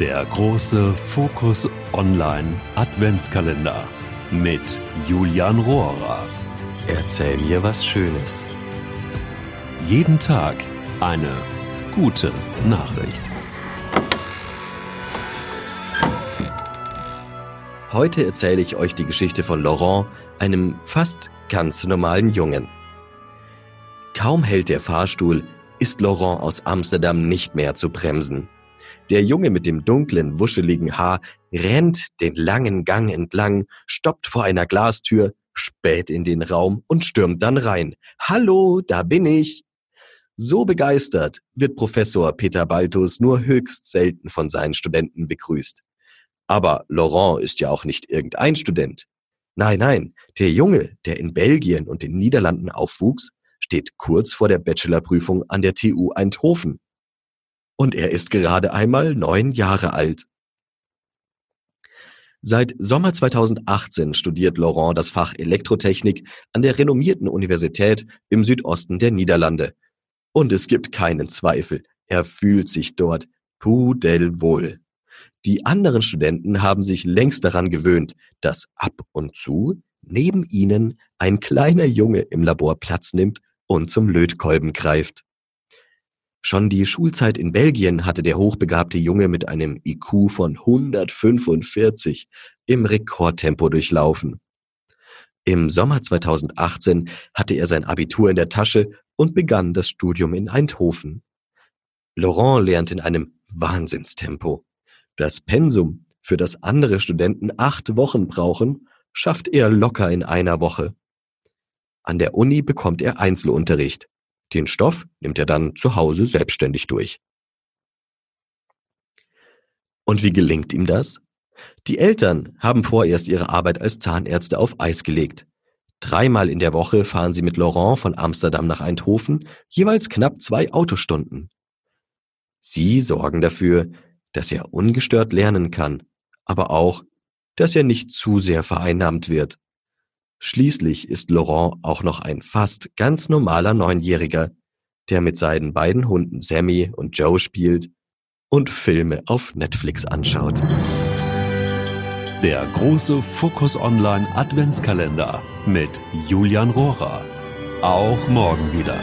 Der große Fokus Online Adventskalender mit Julian Rohrer. Erzähl mir was Schönes. Jeden Tag eine gute Nachricht. Heute erzähle ich euch die Geschichte von Laurent, einem fast ganz normalen Jungen. Kaum hält der Fahrstuhl, ist Laurent aus Amsterdam nicht mehr zu bremsen. Der Junge mit dem dunklen, wuscheligen Haar rennt den langen Gang entlang, stoppt vor einer Glastür, späht in den Raum und stürmt dann rein. Hallo, da bin ich. So begeistert wird Professor Peter Baltus nur höchst selten von seinen Studenten begrüßt. Aber Laurent ist ja auch nicht irgendein Student. Nein, nein, der Junge, der in Belgien und den Niederlanden aufwuchs, steht kurz vor der Bachelorprüfung an der TU Eindhoven und er ist gerade einmal neun Jahre alt. Seit Sommer 2018 studiert Laurent das Fach Elektrotechnik an der renommierten Universität im Südosten der Niederlande. Und es gibt keinen Zweifel, er fühlt sich dort pudelwohl. Die anderen Studenten haben sich längst daran gewöhnt, dass ab und zu neben ihnen ein kleiner Junge im Labor Platz nimmt und zum Lötkolben greift. Schon die Schulzeit in Belgien hatte der hochbegabte Junge mit einem IQ von 145 im Rekordtempo durchlaufen. Im Sommer 2018 hatte er sein Abitur in der Tasche und begann das Studium in Eindhoven. Laurent lernt in einem Wahnsinnstempo. Das Pensum, für das andere Studenten acht Wochen brauchen, schafft er locker in einer Woche. An der Uni bekommt er Einzelunterricht. Den Stoff nimmt er dann zu Hause selbstständig durch. Und wie gelingt ihm das? Die Eltern haben vorerst ihre Arbeit als Zahnärzte auf Eis gelegt. Dreimal in der Woche fahren sie mit Laurent von Amsterdam nach Eindhoven, jeweils knapp zwei Autostunden. Sie sorgen dafür, dass er ungestört lernen kann, aber auch, dass er nicht zu sehr vereinnahmt wird. Schließlich ist Laurent auch noch ein fast ganz normaler Neunjähriger, der mit seinen beiden Hunden Sammy und Joe spielt und Filme auf Netflix anschaut. Der große Fokus Online Adventskalender mit Julian Rohrer. Auch morgen wieder.